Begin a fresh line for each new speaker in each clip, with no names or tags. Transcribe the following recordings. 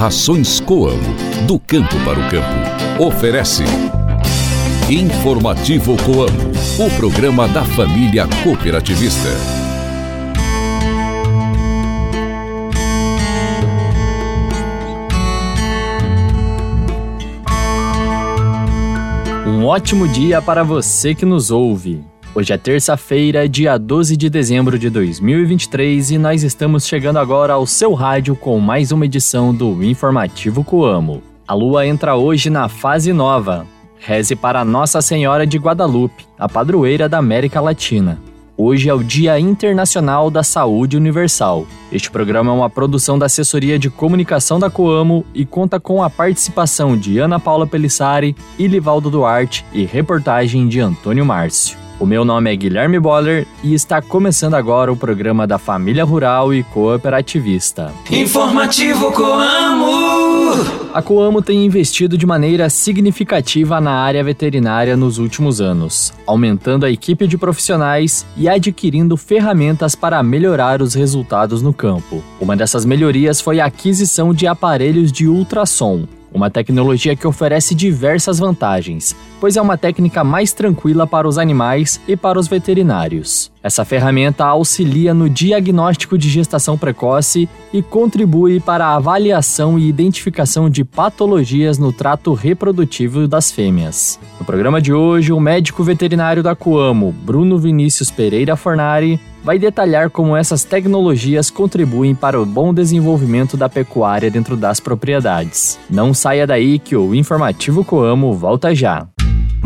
Rações Coamo, do campo para o campo. Oferece. Informativo Coamo, o programa da família cooperativista.
Um ótimo dia para você que nos ouve. Hoje é terça-feira, dia 12 de dezembro de 2023 e nós estamos chegando agora ao seu rádio com mais uma edição do Informativo Coamo. A lua entra hoje na fase nova. Reze para Nossa Senhora de Guadalupe, a padroeira da América Latina. Hoje é o Dia Internacional da Saúde Universal. Este programa é uma produção da Assessoria de Comunicação da Coamo e conta com a participação de Ana Paula Pelissari e Livaldo Duarte e reportagem de Antônio Márcio. O meu nome é Guilherme Boller e está começando agora o programa da Família Rural e Cooperativista.
Informativo Coamo!
A Coamo tem investido de maneira significativa na área veterinária nos últimos anos, aumentando a equipe de profissionais e adquirindo ferramentas para melhorar os resultados no campo. Uma dessas melhorias foi a aquisição de aparelhos de ultrassom, uma tecnologia que oferece diversas vantagens, pois é uma técnica mais tranquila para os animais e para os veterinários. Essa ferramenta auxilia no diagnóstico de gestação precoce e contribui para a avaliação e identificação de patologias no trato reprodutivo das fêmeas. No programa de hoje, o médico veterinário da Coamo, Bruno Vinícius Pereira Fornari, vai detalhar como essas tecnologias contribuem para o bom desenvolvimento da pecuária dentro das propriedades. Não saia daí que o Informativo Coamo volta já.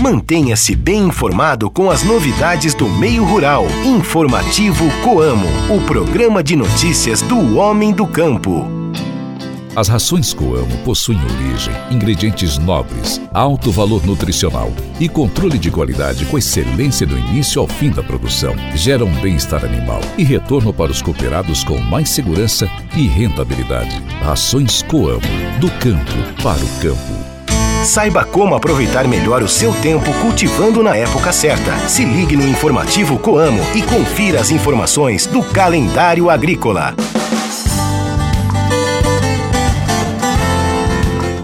Mantenha-se bem informado com as novidades do meio rural. Informativo Coamo, o programa de notícias do homem do campo.
As rações Coamo possuem origem, ingredientes nobres, alto valor nutricional e controle de qualidade com excelência do início ao fim da produção. Geram bem-estar animal e retorno para os cooperados com mais segurança e rentabilidade. Rações Coamo, do campo para o campo.
Saiba como aproveitar melhor o seu tempo cultivando na época certa. Se ligue no informativo Coamo e confira as informações do calendário agrícola.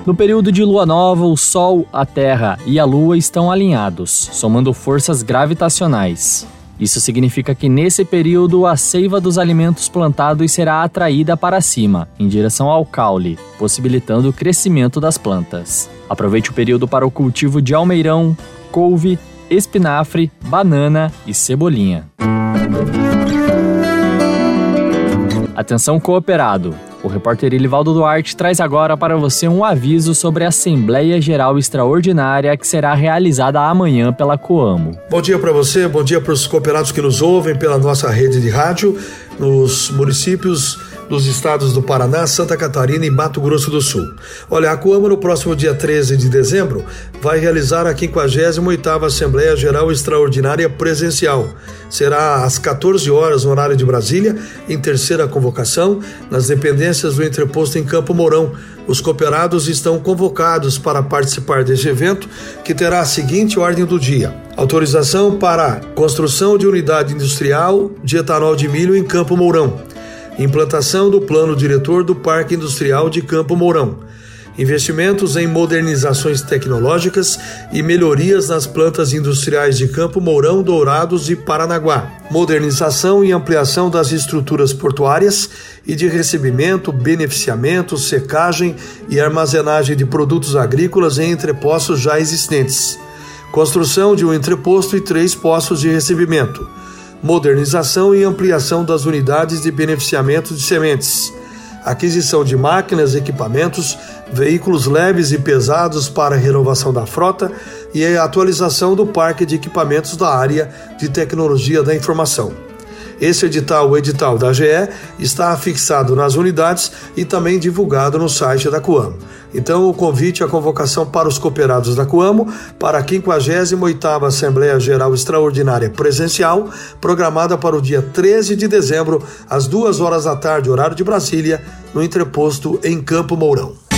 No período de lua nova, o Sol, a Terra e a Lua estão alinhados, somando forças gravitacionais. Isso significa que nesse período a seiva dos alimentos plantados será atraída para cima, em direção ao caule, possibilitando o crescimento das plantas. Aproveite o período para o cultivo de almeirão, couve, espinafre, banana e cebolinha. Atenção cooperado! O repórter Ilivaldo Duarte traz agora para você um aviso sobre a Assembleia Geral Extraordinária que será realizada amanhã pela Coamo.
Bom dia para você, bom dia para os cooperados que nos ouvem pela nossa rede de rádio nos municípios dos estados do Paraná, Santa Catarina e Mato Grosso do Sul. Olha, a Coama no próximo dia 13 de dezembro vai realizar a 58ª Assembleia Geral Extraordinária presencial. Será às 14 horas no horário de Brasília, em terceira convocação, nas dependências do entreposto em Campo Mourão. Os cooperados estão convocados para participar desse evento, que terá a seguinte ordem do dia: autorização para construção de unidade industrial de etanol de milho em Campo Mourão implantação do plano diretor do Parque Industrial de Campo Mourão, investimentos em modernizações tecnológicas e melhorias nas plantas industriais de Campo Mourão, Dourados e Paranaguá, modernização e ampliação das estruturas portuárias e de recebimento, beneficiamento, secagem e armazenagem de produtos agrícolas em entrepostos já existentes, construção de um entreposto e três postos de recebimento modernização e ampliação das unidades de beneficiamento de sementes, aquisição de máquinas, equipamentos, veículos leves e pesados para renovação da frota e a atualização do parque de equipamentos da área de tecnologia da informação. Esse edital, o edital da GE, está fixado nas unidades e também divulgado no site da Coamo. Então, o convite a convocação para os cooperados da Coamo para a 58ª Assembleia Geral Extraordinária Presencial, programada para o dia 13 de dezembro, às 2 horas da tarde, horário de Brasília, no entreposto em Campo Mourão.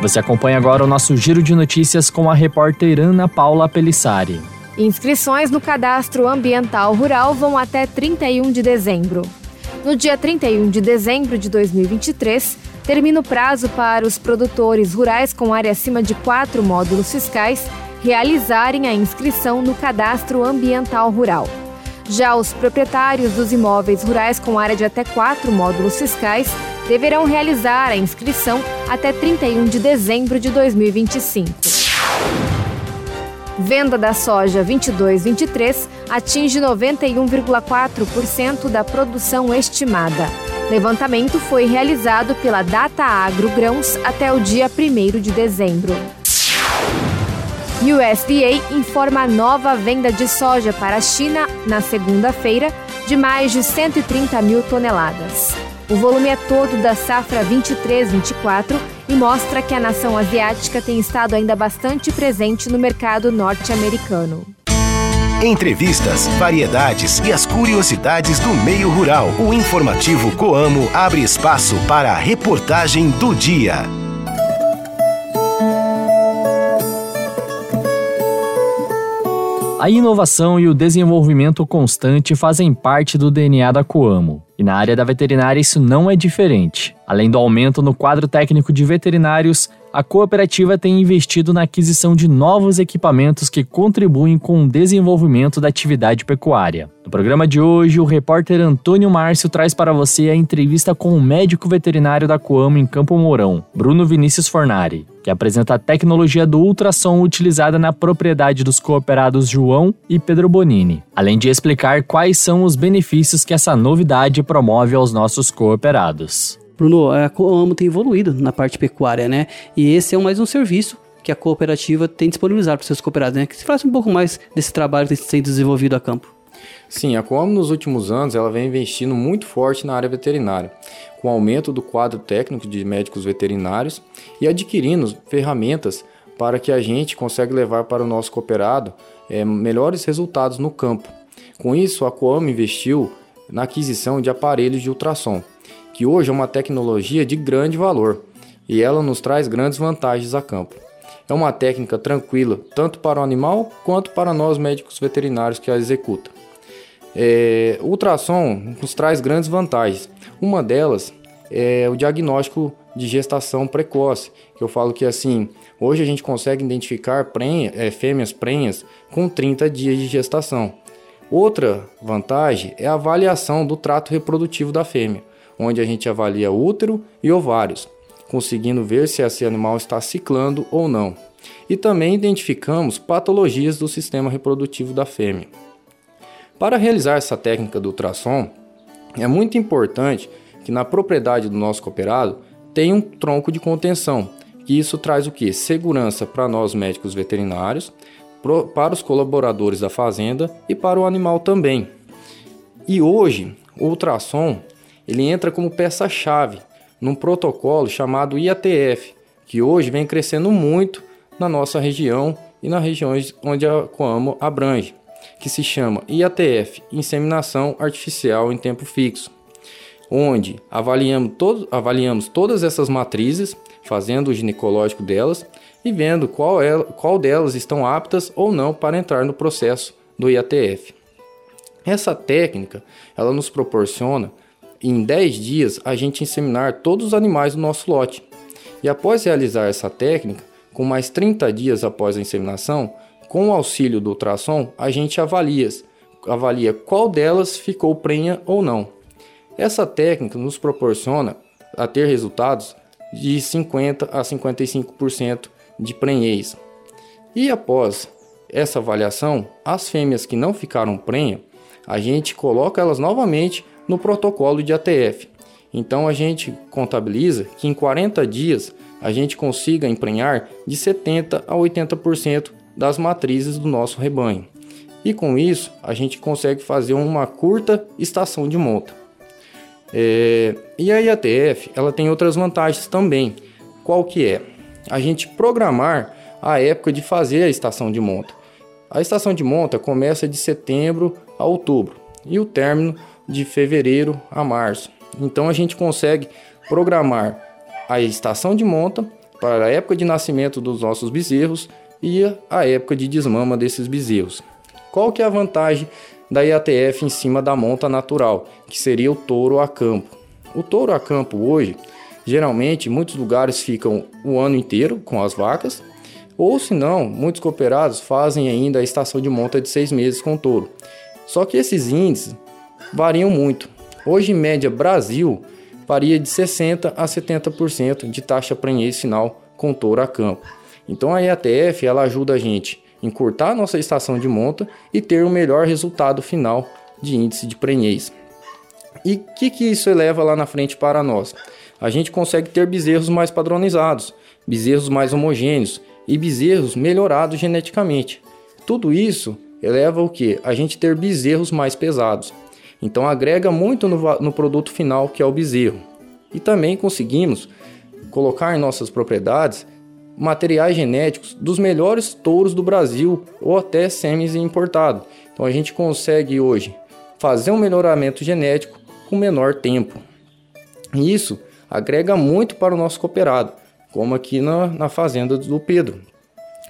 Você acompanha agora o nosso giro de notícias com a repórter Ana Paula Pelissari.
Inscrições no Cadastro Ambiental Rural vão até 31 de dezembro. No dia 31 de dezembro de 2023, termina o prazo para os produtores rurais com área acima de quatro módulos fiscais realizarem a inscrição no Cadastro Ambiental Rural. Já os proprietários dos imóveis rurais com área de até quatro módulos fiscais deverão realizar a inscrição até 31 de dezembro de 2025. Venda da soja 22-23 atinge 91,4% da produção estimada. Levantamento foi realizado pela Data Agro Grãos até o dia 1 de dezembro. USDA informa nova venda de soja para a China na segunda-feira de mais de 130 mil toneladas. O volume é todo da safra 23-24 e mostra que a nação asiática tem estado ainda bastante presente no mercado norte-americano.
Entrevistas, variedades e as curiosidades do meio rural. O informativo Coamo abre espaço para a reportagem do dia.
A inovação e o desenvolvimento constante fazem parte do DNA da Coamo. E na área da veterinária isso não é diferente. Além do aumento no quadro técnico de veterinários, a cooperativa tem investido na aquisição de novos equipamentos que contribuem com o desenvolvimento da atividade pecuária. No programa de hoje, o repórter Antônio Márcio traz para você a entrevista com o médico veterinário da Coamo em Campo Mourão, Bruno Vinícius Fornari, que apresenta a tecnologia do ultrassom utilizada na propriedade dos cooperados João e Pedro Bonini, além de explicar quais são os benefícios que essa novidade promove aos nossos cooperados.
Bruno, a Coamo tem evoluído na parte pecuária, né? E esse é mais um serviço que a cooperativa tem disponibilizado para seus cooperados, né? Que se falasse um pouco mais desse trabalho que tem sido desenvolvido a campo.
Sim, a Coamo nos últimos anos ela vem investindo muito forte na área veterinária, com aumento do quadro técnico de médicos veterinários e adquirindo ferramentas para que a gente consiga levar para o nosso cooperado é, melhores resultados no campo. Com isso, a Coamo investiu na aquisição de aparelhos de ultrassom que hoje é uma tecnologia de grande valor e ela nos traz grandes vantagens a campo. É uma técnica tranquila tanto para o animal quanto para nós médicos veterinários que a executam. É, o ultrassom nos traz grandes vantagens. Uma delas é o diagnóstico de gestação precoce, que eu falo que assim, hoje a gente consegue identificar prenha, é, fêmeas prenhas com 30 dias de gestação. Outra vantagem é a avaliação do trato reprodutivo da fêmea onde a gente avalia útero e ovários, conseguindo ver se esse animal está ciclando ou não. E também identificamos patologias do sistema reprodutivo da fêmea. Para realizar essa técnica do ultrassom, é muito importante que na propriedade do nosso cooperado tenha um tronco de contenção, que isso traz o que? Segurança para nós médicos veterinários, para os colaboradores da fazenda e para o animal também. E hoje, o ultrassom ele entra como peça-chave num protocolo chamado IATF, que hoje vem crescendo muito na nossa região e nas regiões onde a Coamo abrange, que se chama IATF, Inseminação Artificial em Tempo Fixo, onde avaliamos, todo, avaliamos todas essas matrizes, fazendo o ginecológico delas e vendo qual, é, qual delas estão aptas ou não para entrar no processo do IATF. Essa técnica, ela nos proporciona em 10 dias a gente inseminar todos os animais do nosso lote. E após realizar essa técnica, com mais 30 dias após a inseminação, com o auxílio do ultrassom, a gente avalia, avalia qual delas ficou prenha ou não. Essa técnica nos proporciona a ter resultados de 50 a 55% de prenhez. E após essa avaliação, as fêmeas que não ficaram prenha, a gente coloca elas novamente no protocolo de ATF. Então a gente contabiliza que em 40 dias a gente consiga emprenhar de 70 a 80% das matrizes do nosso rebanho. E com isso a gente consegue fazer uma curta estação de monta. É, e a IATF ela tem outras vantagens também. Qual que é? A gente programar a época de fazer a estação de monta. A estação de monta começa de setembro a outubro e o término de fevereiro a março. Então a gente consegue programar a estação de monta para a época de nascimento dos nossos bezerros e a época de desmama desses bezerros. Qual que é a vantagem da IATF em cima da monta natural, que seria o touro a campo? O touro a campo hoje, geralmente, muitos lugares ficam o ano inteiro com as vacas, ou se não, muitos cooperados fazem ainda a estação de monta de seis meses com touro. Só que esses índices variam muito. Hoje, em média, Brasil varia de 60% a 70% de taxa prenhez final com touro a campo. Então a IATF ela ajuda a gente a encurtar a nossa estação de monta e ter o melhor resultado final de índice de prenhez. E o que, que isso eleva lá na frente para nós? A gente consegue ter bezerros mais padronizados, bezerros mais homogêneos e bezerros melhorados geneticamente. Tudo isso eleva o que? A gente ter bezerros mais pesados. Então agrega muito no, no produto final que é o bezerro. E também conseguimos colocar em nossas propriedades materiais genéticos dos melhores touros do Brasil ou até semis importado. Então a gente consegue hoje fazer um melhoramento genético com menor tempo. E isso agrega muito para o nosso cooperado, como aqui na, na fazenda do Pedro.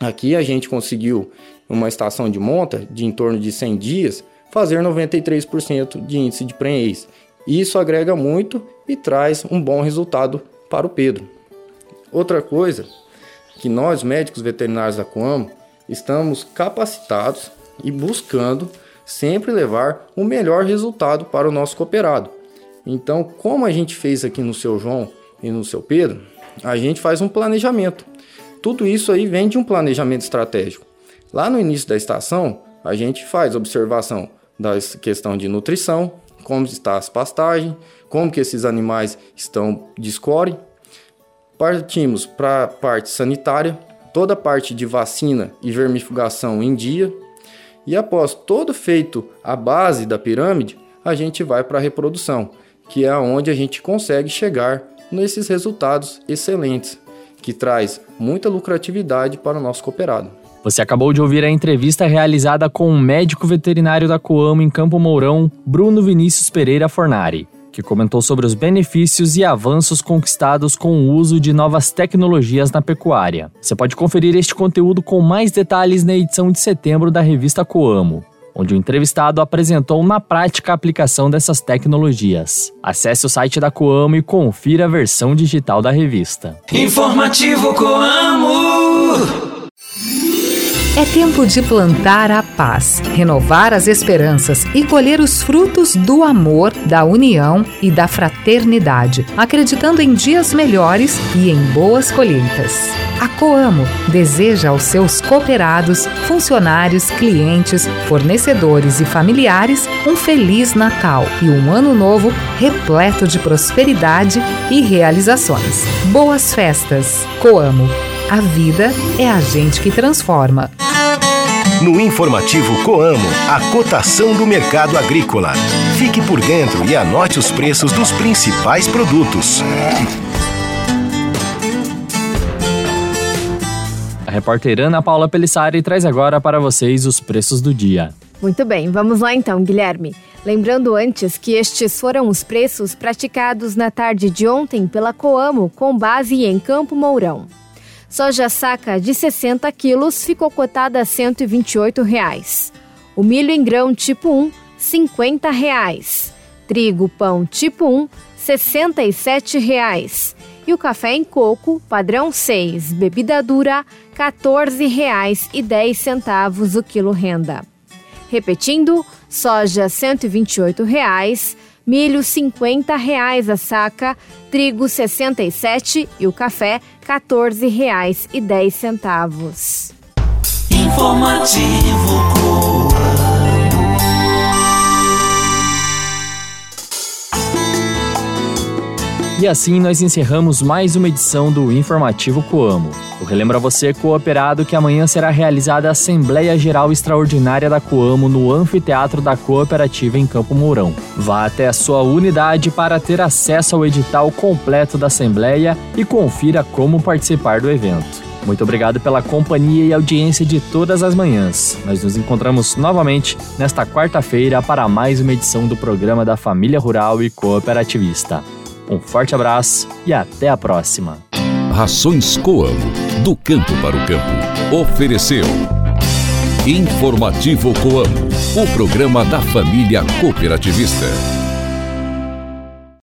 Aqui a gente conseguiu, uma estação de monta de em torno de 100 dias, fazer 93% de índice de prenhez. Isso agrega muito e traz um bom resultado para o Pedro. Outra coisa que nós, médicos veterinários da Coamo, estamos capacitados e buscando sempre levar o melhor resultado para o nosso cooperado. Então, como a gente fez aqui no seu João e no seu Pedro, a gente faz um planejamento. Tudo isso aí vem de um planejamento estratégico. Lá no início da estação, a gente faz observação da questão de nutrição, como está as pastagens, como que esses animais estão de score, Partimos para a parte sanitária, toda a parte de vacina e vermifugação em dia. E após todo feito a base da pirâmide, a gente vai para a reprodução, que é onde a gente consegue chegar nesses resultados excelentes, que traz muita lucratividade para o nosso cooperado.
Você acabou de ouvir a entrevista realizada com o médico veterinário da Coamo em Campo Mourão, Bruno Vinícius Pereira Fornari que comentou sobre os benefícios e avanços conquistados com o uso de novas tecnologias na pecuária. Você pode conferir este conteúdo com mais detalhes na edição de setembro da revista Coamo onde o entrevistado apresentou na prática a aplicação dessas tecnologias. Acesse o site da Coamo e confira a versão digital da revista.
Informativo Coamo.
É tempo de plantar a paz, renovar as esperanças e colher os frutos do amor, da união e da fraternidade, acreditando em dias melhores e em boas colheitas. A Coamo deseja aos seus cooperados, funcionários, clientes, fornecedores e familiares um feliz Natal e um ano novo repleto de prosperidade e realizações. Boas festas! Coamo. A vida é a gente que transforma.
No informativo Coamo, a cotação do mercado agrícola. Fique por dentro e anote os preços dos principais produtos.
A repórter Ana Paula Pelissari traz agora para vocês os preços do dia.
Muito bem, vamos lá então, Guilherme. Lembrando antes que estes foram os preços praticados na tarde de ontem pela Coamo, com base em Campo Mourão. Soja saca de 60 quilos ficou cotada a 128 reais. O milho em grão tipo 1, 50 reais. Trigo pão tipo 1, 67 reais. E o café em coco, padrão 6, bebida dura, R$ 14,10 o quilo renda. Repetindo, soja 128 reais, milho 50 reais a saca, trigo R$ 67 e o café R$ 14,10.
Informativo
E assim nós encerramos mais uma edição do Informativo Coamo. Eu relembro a você, cooperado, que amanhã será realizada a Assembleia Geral Extraordinária da Coamo no Anfiteatro da Cooperativa em Campo Mourão. Vá até a sua unidade para ter acesso ao edital completo da Assembleia e confira como participar do evento. Muito obrigado pela companhia e audiência de todas as manhãs. Nós nos encontramos novamente nesta quarta-feira para mais uma edição do programa da Família Rural e Cooperativista. Um forte abraço e até a próxima.
Rações Coamo, do campo para o campo. Ofereceu. Informativo Coamo, o programa da família cooperativista.